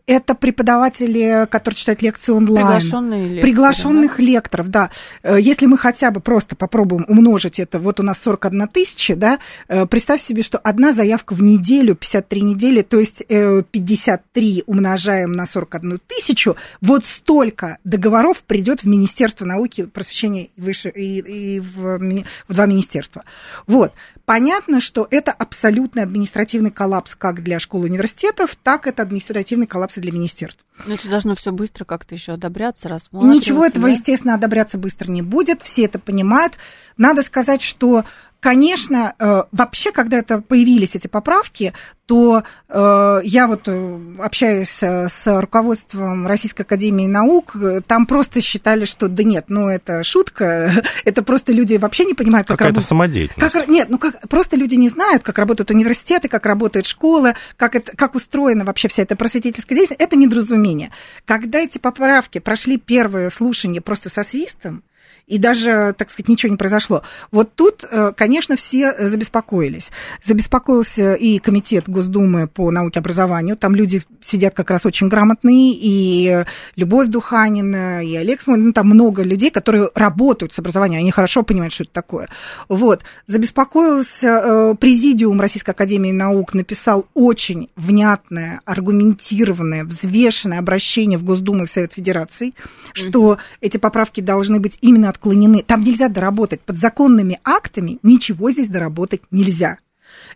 Это преподаватели, которые читают лекции онлайн. Приглашенные лекторы, Приглашенных да? лекторов, да. Э, если мы хотя бы просто попробуем умножить это, вот у нас 41 тысяча, да, э, представь себе, что одна заявка в неделю, 53 недели, то есть 53 умножаем умножаем на 41 тысячу, вот столько договоров придет в Министерство науки, просвещения выше, и, и в, в два министерства. Вот. Понятно, что это абсолютный административный коллапс как для школ и университетов, так это административный коллапс и для министерств. Но это должно все быстро как-то еще одобряться, рассматриваться. Ничего этого, да? естественно, одобряться быстро не будет, все это понимают. Надо сказать, что Конечно, э, вообще, когда это появились эти поправки, то э, я вот э, общаюсь с руководством Российской Академии Наук, там просто считали, что да нет, ну это шутка, это просто люди вообще не понимают, как работает. самодеятельность. Как, нет, ну как, просто люди не знают, как работают университеты, как работают школы, как, это, как устроена вообще вся эта просветительская деятельность. Это недоразумение. Когда эти поправки прошли первое слушание просто со свистом, и даже, так сказать, ничего не произошло. Вот тут, э, конечно, все забеспокоились. Забеспокоился и комитет Госдумы по науке и образованию. Там люди сидят как раз очень грамотные, и Любовь Духанина, и Олег Смолин, ну, там много людей, которые работают с образованием, они хорошо понимают, что это такое. Вот. Забеспокоился э, президиум Российской Академии Наук, написал очень внятное, аргументированное, взвешенное обращение в Госдуму и в Совет Федерации, что эти поправки должны быть именно отклонены. Там нельзя доработать. Под законными актами ничего здесь доработать нельзя.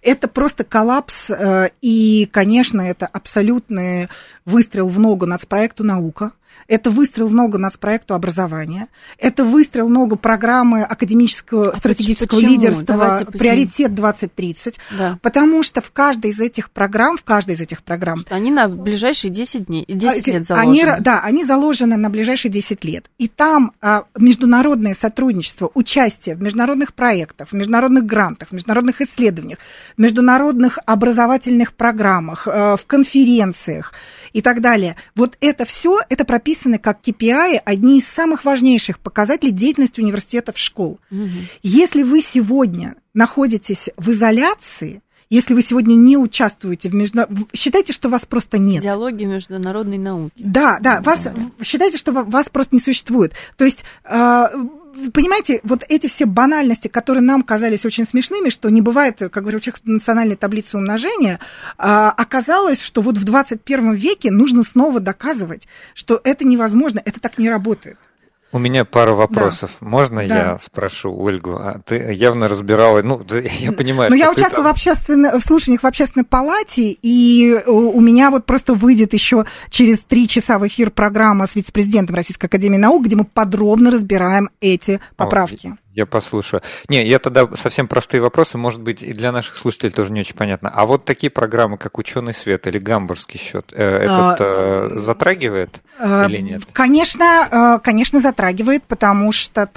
Это просто коллапс, э, и, конечно, это абсолютный выстрел в ногу нацпроекту «Наука», это выстрел в ногу нацпроекту образования. Это выстрел в ногу программы академического а стратегического почему? лидерства «Приоритет 2030». Да. Потому что в каждой из этих программ, в каждой из этих программ... Что они на ближайшие 10 дней, 10 а, лет заложены. Они, да, они заложены на ближайшие 10 лет. И там а, международное сотрудничество, участие в международных проектах, в международных грантах, в международных исследованиях, в международных образовательных программах, а, в конференциях и так далее. Вот это все, это прописано как KPI одни из самых важнейших показателей деятельности университетов школ. Угу. Если вы сегодня находитесь в изоляции, если вы сегодня не участвуете в международном... Считайте, что вас просто нет. Диалоги международной науки. Да, да, вас... считайте, что вас просто не существует. То есть а, понимаете, вот эти все банальности, которые нам казались очень смешными, что не бывает, как говорил Чехов, национальной таблицы умножения, а, оказалось, что вот в 21 веке нужно снова доказывать, что это невозможно, это так не работает. У меня пару вопросов. Да. Можно да. я спрошу Ольгу? А ты явно разбирала, ну, я понимаю, Но я участвовала там... в, общественной, в слушаниях в общественной палате, и у меня вот просто выйдет еще через три часа в эфир программа с вице-президентом Российской Академии Наук, где мы подробно разбираем эти поправки. Я послушаю. Не, я тогда совсем простые вопросы, может быть, и для наших слушателей тоже не очень понятно. А вот такие программы, как «Ученый свет» или «Гамбургский счет», э, этот а, э, затрагивает а, или нет? Конечно, конечно, затрагивает, потому что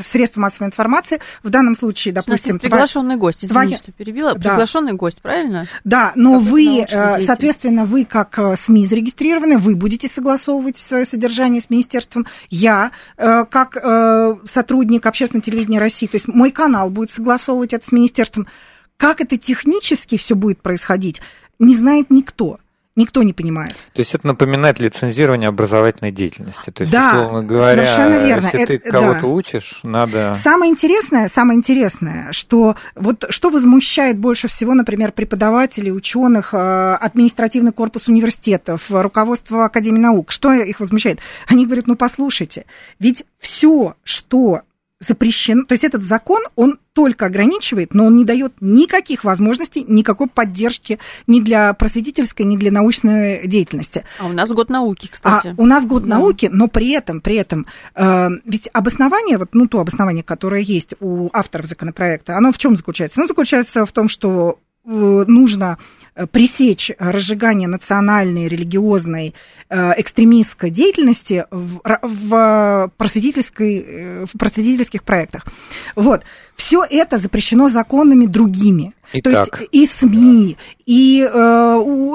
средства массовой информации в данном случае, допустим... приглашенный гость, извините, что перебила. Да. Приглашенный гость, правильно? Да, но как вы, соответственно, вы как СМИ зарегистрированы, вы будете согласовывать свое содержание с министерством. Я, как сотрудник сотрудник общественного телевидения России, то есть мой канал будет согласовывать это с министерством. Как это технически все будет происходить, не знает никто. Никто не понимает. То есть это напоминает лицензирование образовательной деятельности. То есть, да, условно говоря, совершенно верно. если это, ты кого-то да. учишь, надо... Самое интересное, самое интересное, что вот что возмущает больше всего, например, преподавателей, ученых, э, административный корпус университетов, руководство Академии наук, что их возмущает? Они говорят, ну послушайте, ведь все, что запрещено, то есть этот закон, он только ограничивает, но он не дает никаких возможностей, никакой поддержки ни для просветительской, ни для научной деятельности. А у нас год науки, кстати. А у нас год да. науки, но при этом, при этом, э, ведь обоснование, вот, ну, то обоснование, которое есть у авторов законопроекта, оно в чем заключается? Оно заключается в том, что нужно Э, пресечь разжигание национальной, религиозной, э, экстремистской деятельности в, в, просветительской, э, в просветительских проектах. Вот. Все это запрещено законами другими. Итак. То есть и СМИ, и,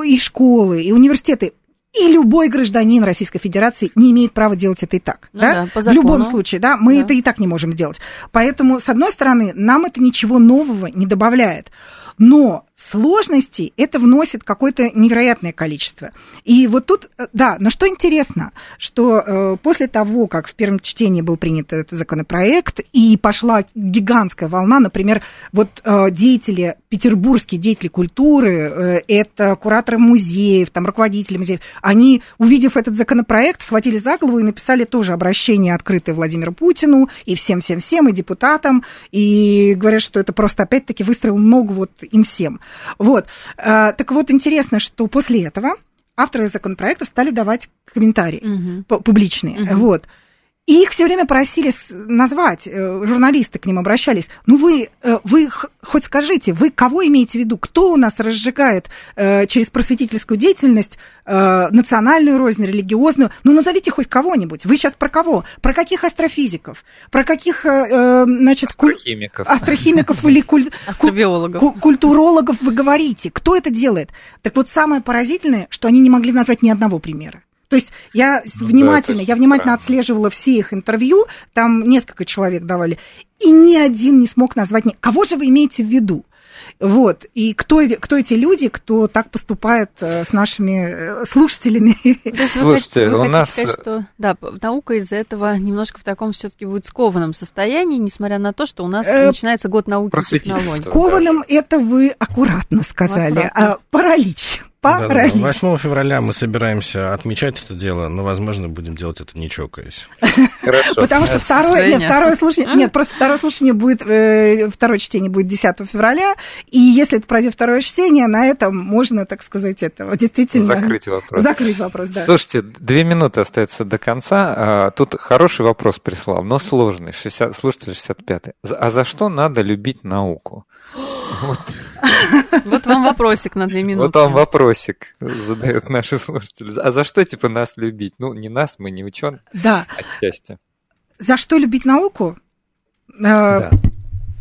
и школы, и университеты и любой гражданин Российской Федерации не имеет права делать это и так. Ну да? Да, в любом случае, да, мы да. это и так не можем делать. Поэтому, с одной стороны, нам это ничего нового не добавляет. Но сложностей это вносит какое-то невероятное количество. И вот тут, э, да, но что интересно, что э, после того, как в первом чтении был принят этот законопроект, и пошла гигантская волна, например, вот э, деятели, петербургские деятели культуры, э, это кураторы музеев, там, руководители музеев, они, увидев этот законопроект, схватили за голову и написали тоже обращение открытое Владимиру Путину и всем-всем-всем, и депутатам, и говорят, что это просто, опять-таки, выстрел ногу вот им всем. Вот. А, так вот, интересно, что после этого авторы законопроекта стали давать комментарии угу. публичные. Угу. Вот. И их все время просили назвать, э, журналисты к ним обращались. Ну вы, э, вы хоть скажите, вы кого имеете в виду? Кто у нас разжигает э, через просветительскую деятельность национальную рознь, религиозную? Ну назовите хоть кого-нибудь. Вы сейчас про кого? Про каких астрофизиков? Про каких, значит, астрохимиков, куль... астрохимиков или куль... Астробиологов. культурологов вы говорите? Кто это делает? Так вот самое поразительное, что они не могли назвать ни одного примера. То есть я ну, внимательно, да, я внимательно правильно. отслеживала все их интервью, там несколько человек давали, и ни один не смог назвать, кого же вы имеете в виду? Вот. И кто, кто эти люди, кто так поступает э, с нашими э, слушателями? Слушайте, вы у нас... Сказать, что, да, наука из-за этого немножко в таком все-таки будет скованном состоянии, несмотря на то, что у нас э, начинается год науки и технологий. Скованным это вы аккуратно сказали. Аккуратно. А, паралич паралич. Да, да, 8 февраля мы собираемся отмечать это дело, но, возможно, будем делать это не чокаясь. Хорошо. Потому что второе, нет, второе слушание, нет, просто второе слушание будет, э, второе чтение будет 10 февраля, и если это пройдет второе чтение, на этом можно, так сказать, это действительно... Закрыть вопрос. Закрыть вопрос, да. Слушайте, две минуты остается до конца. А, тут хороший вопрос прислал, но сложный. 60, слушатель 65-й. А за что надо любить науку? Вот. Вот вам вопросик на две минуты. Вот вам вопросик задают наши слушатели. А за что, типа, нас любить? Ну, не нас, мы не ученые. Да. Отчасти. За что любить науку? Э, да.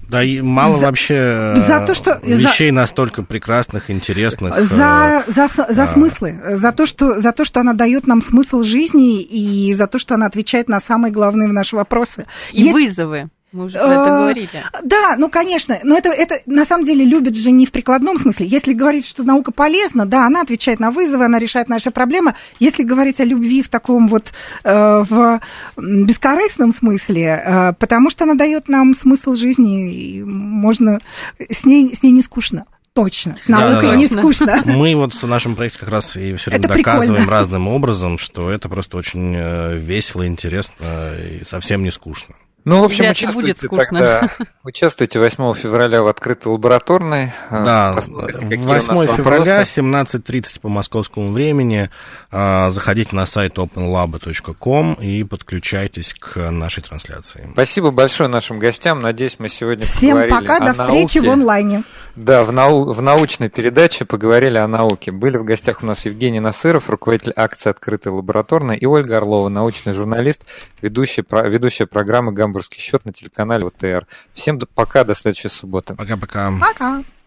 Да и мало за, вообще за то, что, вещей за, настолько прекрасных, интересных. За, э, за, за а, смыслы, за то, что, за то, что она дает нам смысл жизни и за то, что она отвечает на самые главные наши вопросы. И Есть... вызовы. Мы уже про это а, говорили. Да, ну, конечно, но это, это на самом деле любят же не в прикладном смысле. Если говорить, что наука полезна, да, она отвечает на вызовы, она решает наши проблемы. Если говорить о любви в таком вот э, в бескорыстном смысле, э, потому что она дает нам смысл жизни, и можно с ней, с ней не скучно. Точно, с наукой да, не скучно. Мы вот в нашем проекте как раз и все время это доказываем прикольно. разным образом, что это просто очень э, весело, интересно и совсем не скучно. Ну, в общем, Вряд участвуйте будет скучно. тогда. Участвуйте 8 февраля в открытой лабораторной. А, да, Посмотрите, 8 февраля, 17.30 по московскому времени. А, заходите на сайт openlab.com и подключайтесь к нашей трансляции. Спасибо большое нашим гостям. Надеюсь, мы сегодня Всем поговорили пока, до встречи науке. в онлайне. Да, в, нау... в научной передаче поговорили о науке. Были в гостях у нас Евгений Насыров, руководитель акции «Открытая лабораторная», и Ольга Орлова, научный журналист, ведущая, ведущая программы «Гамбургский счет» на телеканале ОТР. Всем пока, до следующей субботы. Пока-пока. Пока. -пока. пока.